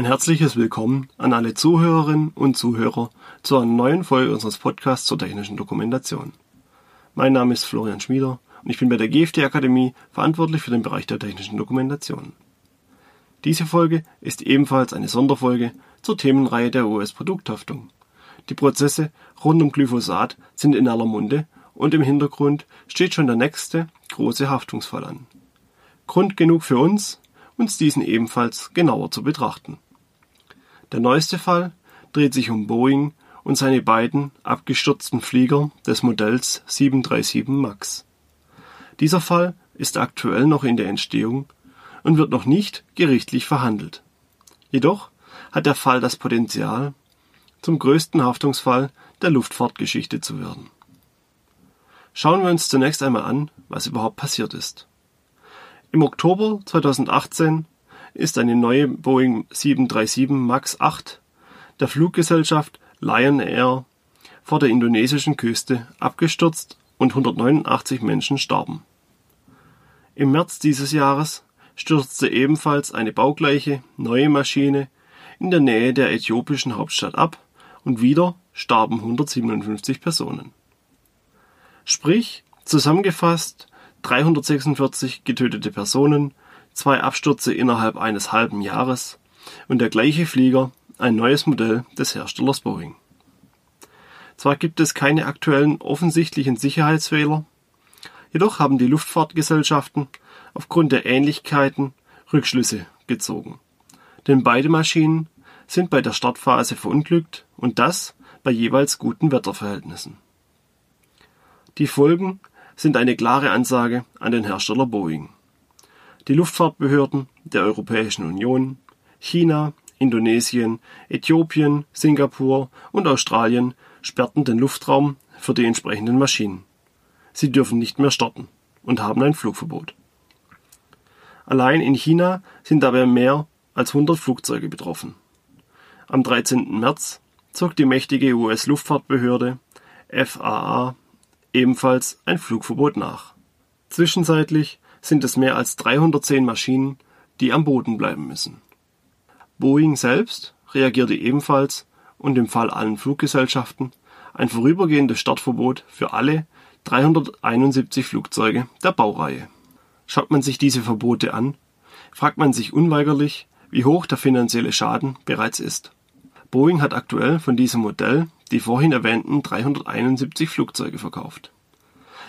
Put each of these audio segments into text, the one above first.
Ein herzliches Willkommen an alle Zuhörerinnen und Zuhörer zu einer neuen Folge unseres Podcasts zur technischen Dokumentation. Mein Name ist Florian Schmieder und ich bin bei der GFT Akademie verantwortlich für den Bereich der technischen Dokumentation. Diese Folge ist ebenfalls eine Sonderfolge zur Themenreihe der US-Produkthaftung. Die Prozesse rund um Glyphosat sind in aller Munde und im Hintergrund steht schon der nächste große Haftungsfall an. Grund genug für uns, uns diesen ebenfalls genauer zu betrachten. Der neueste Fall dreht sich um Boeing und seine beiden abgestürzten Flieger des Modells 737 MAX. Dieser Fall ist aktuell noch in der Entstehung und wird noch nicht gerichtlich verhandelt. Jedoch hat der Fall das Potenzial, zum größten Haftungsfall der Luftfahrtgeschichte zu werden. Schauen wir uns zunächst einmal an, was überhaupt passiert ist. Im Oktober 2018 ist eine neue Boeing 737 MAX 8 der Fluggesellschaft Lion Air vor der indonesischen Küste abgestürzt und 189 Menschen starben. Im März dieses Jahres stürzte ebenfalls eine baugleiche neue Maschine in der Nähe der äthiopischen Hauptstadt ab und wieder starben 157 Personen. Sprich, zusammengefasst 346 getötete Personen, zwei Abstürze innerhalb eines halben Jahres und der gleiche Flieger, ein neues Modell des Herstellers Boeing. Zwar gibt es keine aktuellen offensichtlichen Sicherheitsfehler, jedoch haben die Luftfahrtgesellschaften aufgrund der Ähnlichkeiten Rückschlüsse gezogen. Denn beide Maschinen sind bei der Startphase verunglückt und das bei jeweils guten Wetterverhältnissen. Die Folgen sind eine klare Ansage an den Hersteller Boeing. Die Luftfahrtbehörden der Europäischen Union, China, Indonesien, Äthiopien, Singapur und Australien sperrten den Luftraum für die entsprechenden Maschinen. Sie dürfen nicht mehr starten und haben ein Flugverbot. Allein in China sind dabei mehr als 100 Flugzeuge betroffen. Am 13. März zog die mächtige US-Luftfahrtbehörde FAA ebenfalls ein Flugverbot nach. Zwischenzeitlich sind es mehr als 310 Maschinen, die am Boden bleiben müssen. Boeing selbst reagierte ebenfalls und im Fall allen Fluggesellschaften ein vorübergehendes Startverbot für alle 371 Flugzeuge der Baureihe. Schaut man sich diese Verbote an, fragt man sich unweigerlich, wie hoch der finanzielle Schaden bereits ist. Boeing hat aktuell von diesem Modell die vorhin erwähnten 371 Flugzeuge verkauft.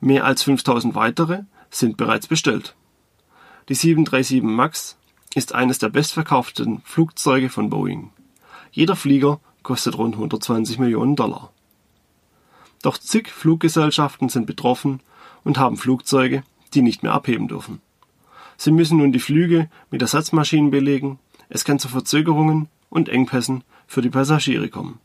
Mehr als 5000 weitere sind bereits bestellt. Die 737 MAX ist eines der bestverkauften Flugzeuge von Boeing. Jeder Flieger kostet rund 120 Millionen Dollar. Doch zig Fluggesellschaften sind betroffen und haben Flugzeuge, die nicht mehr abheben dürfen. Sie müssen nun die Flüge mit Ersatzmaschinen belegen, es kann zu Verzögerungen und Engpässen für die Passagiere kommen.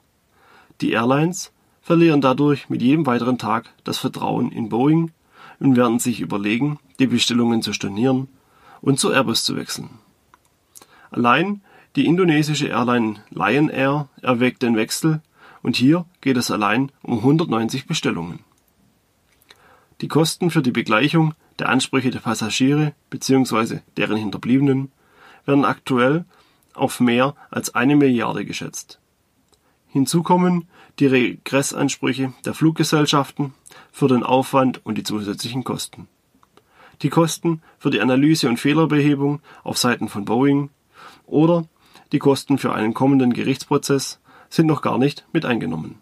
Die Airlines verlieren dadurch mit jedem weiteren Tag das Vertrauen in Boeing und werden sich überlegen, die Bestellungen zu stornieren und zu Airbus zu wechseln. Allein die indonesische Airline Lion Air erwägt den Wechsel und hier geht es allein um 190 Bestellungen. Die Kosten für die Begleichung der Ansprüche der Passagiere bzw. deren Hinterbliebenen werden aktuell auf mehr als eine Milliarde geschätzt. Hinzu kommen die Regressansprüche der Fluggesellschaften für den Aufwand und die zusätzlichen Kosten. Die Kosten für die Analyse und Fehlerbehebung auf Seiten von Boeing oder die Kosten für einen kommenden Gerichtsprozess sind noch gar nicht mit eingenommen.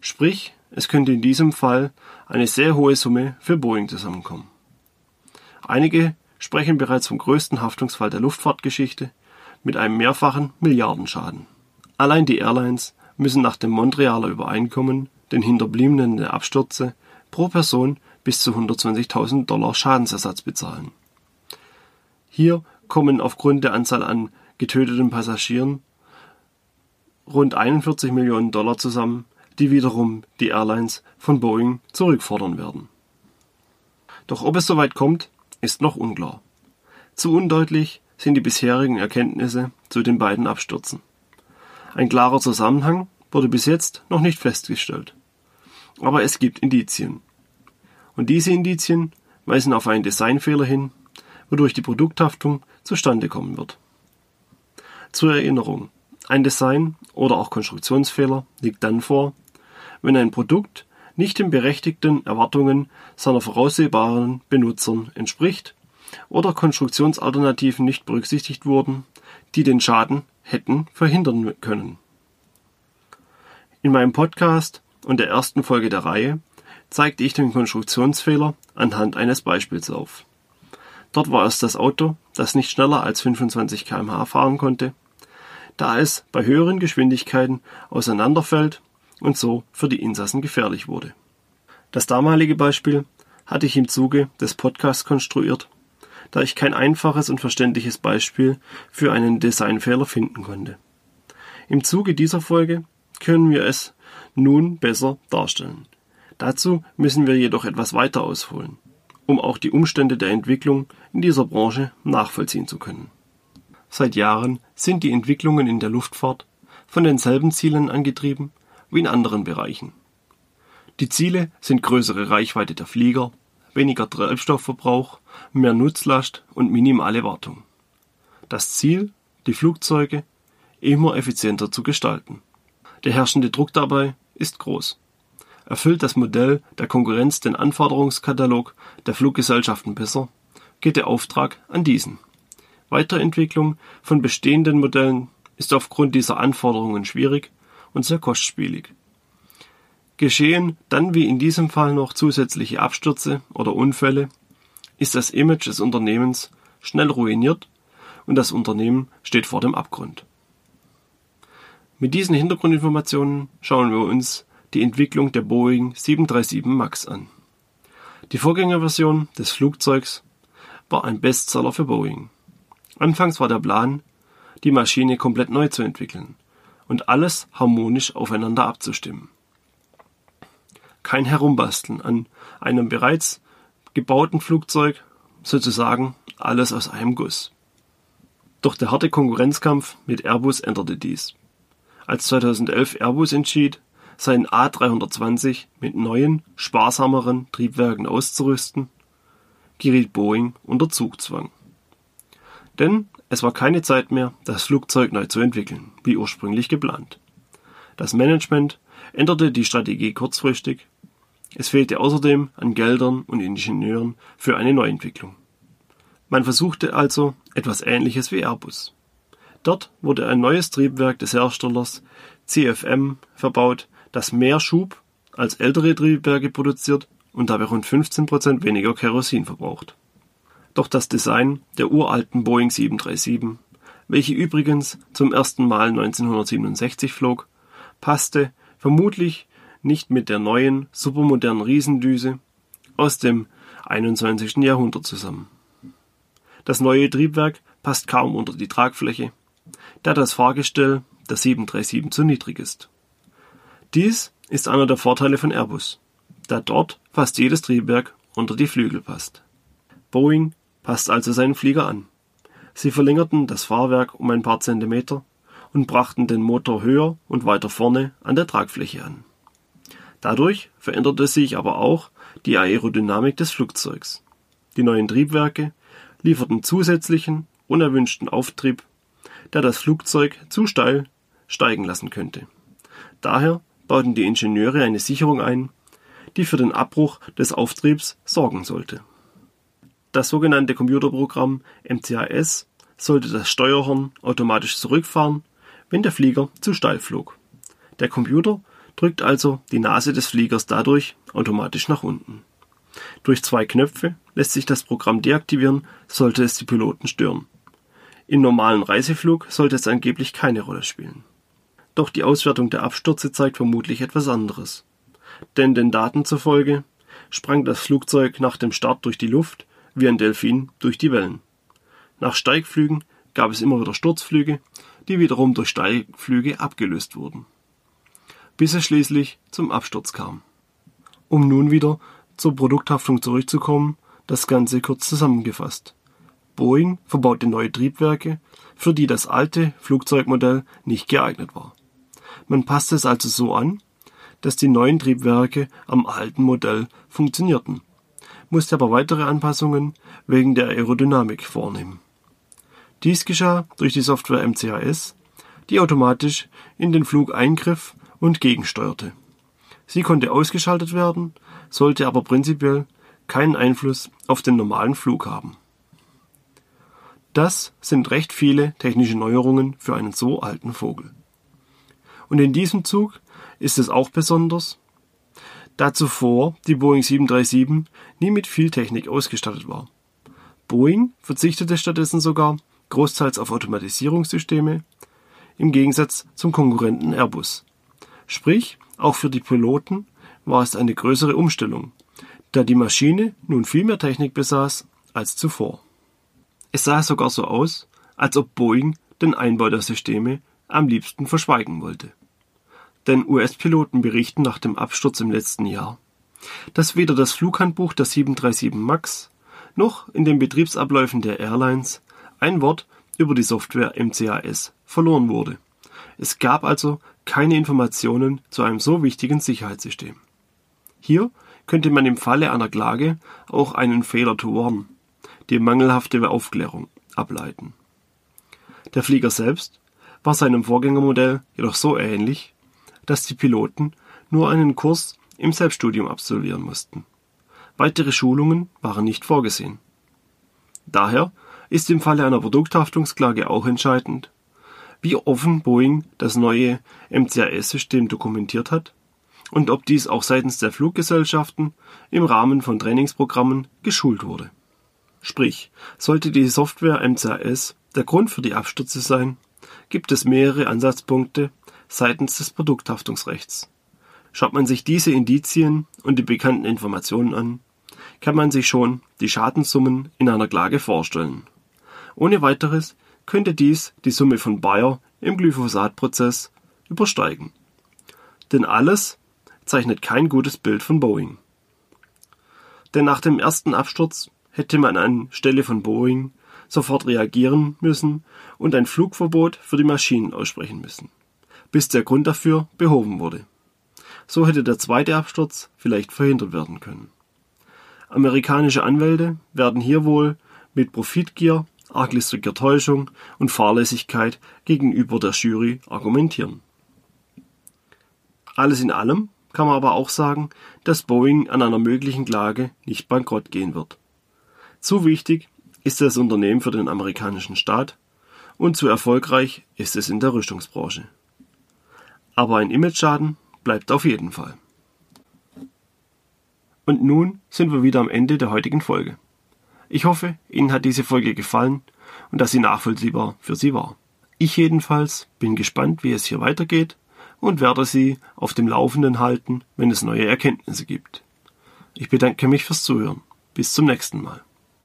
Sprich, es könnte in diesem Fall eine sehr hohe Summe für Boeing zusammenkommen. Einige sprechen bereits vom größten Haftungsfall der Luftfahrtgeschichte mit einem mehrfachen Milliardenschaden. Allein die Airlines müssen nach dem Montrealer Übereinkommen den Hinterbliebenen der Abstürze pro Person bis zu 120.000 Dollar Schadensersatz bezahlen. Hier kommen aufgrund der Anzahl an getöteten Passagieren rund 41 Millionen Dollar zusammen, die wiederum die Airlines von Boeing zurückfordern werden. Doch ob es soweit kommt, ist noch unklar. Zu undeutlich sind die bisherigen Erkenntnisse zu den beiden Abstürzen. Ein klarer Zusammenhang wurde bis jetzt noch nicht festgestellt. Aber es gibt Indizien. Und diese Indizien weisen auf einen Designfehler hin, wodurch die Produkthaftung zustande kommen wird. Zur Erinnerung. Ein Design oder auch Konstruktionsfehler liegt dann vor, wenn ein Produkt nicht den berechtigten Erwartungen seiner voraussehbaren Benutzern entspricht oder Konstruktionsalternativen nicht berücksichtigt wurden, die den Schaden hätten verhindern können. In meinem Podcast und der ersten Folge der Reihe zeigte ich den Konstruktionsfehler anhand eines Beispiels auf. Dort war es das Auto, das nicht schneller als 25 km/h fahren konnte, da es bei höheren Geschwindigkeiten auseinanderfällt und so für die Insassen gefährlich wurde. Das damalige Beispiel hatte ich im Zuge des Podcasts konstruiert, da ich kein einfaches und verständliches Beispiel für einen Designfehler finden konnte. Im Zuge dieser Folge können wir es nun besser darstellen. Dazu müssen wir jedoch etwas weiter ausholen, um auch die Umstände der Entwicklung in dieser Branche nachvollziehen zu können. Seit Jahren sind die Entwicklungen in der Luftfahrt von denselben Zielen angetrieben wie in anderen Bereichen. Die Ziele sind größere Reichweite der Flieger, weniger Treibstoffverbrauch, mehr Nutzlast und minimale Wartung. Das Ziel, die Flugzeuge immer effizienter zu gestalten. Der herrschende Druck dabei ist groß. Erfüllt das Modell der Konkurrenz den Anforderungskatalog der Fluggesellschaften besser, geht der Auftrag an diesen. Weiterentwicklung von bestehenden Modellen ist aufgrund dieser Anforderungen schwierig und sehr kostspielig. Geschehen dann wie in diesem Fall noch zusätzliche Abstürze oder Unfälle, ist das Image des Unternehmens schnell ruiniert und das Unternehmen steht vor dem Abgrund. Mit diesen Hintergrundinformationen schauen wir uns die Entwicklung der Boeing 737 MAX an. Die Vorgängerversion des Flugzeugs war ein Bestseller für Boeing. Anfangs war der Plan, die Maschine komplett neu zu entwickeln und alles harmonisch aufeinander abzustimmen. Kein Herumbasteln an einem bereits gebauten Flugzeug, sozusagen alles aus einem Guss. Doch der harte Konkurrenzkampf mit Airbus änderte dies als 2011 Airbus entschied, seinen A320 mit neuen, sparsameren Triebwerken auszurüsten, geriet Boeing unter Zugzwang. Denn es war keine Zeit mehr, das Flugzeug neu zu entwickeln, wie ursprünglich geplant. Das Management änderte die Strategie kurzfristig. Es fehlte außerdem an Geldern und Ingenieuren für eine Neuentwicklung. Man versuchte also etwas Ähnliches wie Airbus. Dort wurde ein neues Triebwerk des Herstellers CFM verbaut, das mehr Schub als ältere Triebwerke produziert und dabei rund 15 Prozent weniger Kerosin verbraucht. Doch das Design der uralten Boeing 737, welche übrigens zum ersten Mal 1967 flog, passte vermutlich nicht mit der neuen, supermodernen Riesendüse aus dem 21. Jahrhundert zusammen. Das neue Triebwerk passt kaum unter die Tragfläche da das Fahrgestell der 737 zu niedrig ist. Dies ist einer der Vorteile von Airbus, da dort fast jedes Triebwerk unter die Flügel passt. Boeing passt also seinen Flieger an. Sie verlängerten das Fahrwerk um ein paar Zentimeter und brachten den Motor höher und weiter vorne an der Tragfläche an. Dadurch veränderte sich aber auch die Aerodynamik des Flugzeugs. Die neuen Triebwerke lieferten zusätzlichen, unerwünschten Auftrieb der das Flugzeug zu steil steigen lassen könnte. Daher bauten die Ingenieure eine Sicherung ein, die für den Abbruch des Auftriebs sorgen sollte. Das sogenannte Computerprogramm MCAS sollte das Steuerhorn automatisch zurückfahren, wenn der Flieger zu steil flog. Der Computer drückt also die Nase des Fliegers dadurch automatisch nach unten. Durch zwei Knöpfe lässt sich das Programm deaktivieren, sollte es die Piloten stören. Im normalen Reiseflug sollte es angeblich keine Rolle spielen. Doch die Auswertung der Abstürze zeigt vermutlich etwas anderes. Denn den Daten zufolge sprang das Flugzeug nach dem Start durch die Luft wie ein Delfin durch die Wellen. Nach Steigflügen gab es immer wieder Sturzflüge, die wiederum durch Steigflüge abgelöst wurden. Bis es schließlich zum Absturz kam. Um nun wieder zur Produkthaftung zurückzukommen, das Ganze kurz zusammengefasst. Boeing verbaute neue Triebwerke, für die das alte Flugzeugmodell nicht geeignet war. Man passte es also so an, dass die neuen Triebwerke am alten Modell funktionierten, musste aber weitere Anpassungen wegen der Aerodynamik vornehmen. Dies geschah durch die Software MCAS, die automatisch in den Flug eingriff und gegensteuerte. Sie konnte ausgeschaltet werden, sollte aber prinzipiell keinen Einfluss auf den normalen Flug haben. Das sind recht viele technische Neuerungen für einen so alten Vogel. Und in diesem Zug ist es auch besonders, da zuvor die Boeing 737 nie mit viel Technik ausgestattet war. Boeing verzichtete stattdessen sogar großteils auf Automatisierungssysteme, im Gegensatz zum Konkurrenten Airbus. Sprich, auch für die Piloten war es eine größere Umstellung, da die Maschine nun viel mehr Technik besaß als zuvor. Es sah sogar so aus, als ob Boeing den Einbau der Systeme am liebsten verschweigen wollte. Denn US-Piloten berichten nach dem Absturz im letzten Jahr, dass weder das Flughandbuch der 737 MAX noch in den Betriebsabläufen der Airlines ein Wort über die Software MCAS verloren wurde. Es gab also keine Informationen zu einem so wichtigen Sicherheitssystem. Hier könnte man im Falle einer Klage auch einen Fehler to warn, die mangelhafte Aufklärung, ableiten. Der Flieger selbst war seinem Vorgängermodell jedoch so ähnlich, dass die Piloten nur einen Kurs im Selbststudium absolvieren mussten. Weitere Schulungen waren nicht vorgesehen. Daher ist im Falle einer Produkthaftungsklage auch entscheidend, wie offen Boeing das neue MCAS-System dokumentiert hat und ob dies auch seitens der Fluggesellschaften im Rahmen von Trainingsprogrammen geschult wurde. Sprich, sollte die Software MCAS der Grund für die Abstürze sein, gibt es mehrere Ansatzpunkte seitens des Produkthaftungsrechts. Schaut man sich diese Indizien und die bekannten Informationen an, kann man sich schon die Schadenssummen in einer Klage vorstellen. Ohne weiteres könnte dies die Summe von Bayer im Glyphosat-Prozess übersteigen. Denn alles zeichnet kein gutes Bild von Boeing. Denn nach dem ersten Absturz hätte man an Stelle von Boeing sofort reagieren müssen und ein Flugverbot für die Maschinen aussprechen müssen, bis der Grund dafür behoben wurde. So hätte der zweite Absturz vielleicht verhindert werden können. Amerikanische Anwälte werden hier wohl mit Profitgier arglistiger Täuschung und Fahrlässigkeit gegenüber der Jury argumentieren. Alles in allem kann man aber auch sagen, dass Boeing an einer möglichen Klage nicht bankrott gehen wird. Zu wichtig ist das Unternehmen für den amerikanischen Staat und zu erfolgreich ist es in der Rüstungsbranche. Aber ein Imageschaden bleibt auf jeden Fall. Und nun sind wir wieder am Ende der heutigen Folge. Ich hoffe, Ihnen hat diese Folge gefallen und dass sie nachvollziehbar für Sie war. Ich jedenfalls bin gespannt, wie es hier weitergeht und werde Sie auf dem Laufenden halten, wenn es neue Erkenntnisse gibt. Ich bedanke mich fürs Zuhören. Bis zum nächsten Mal.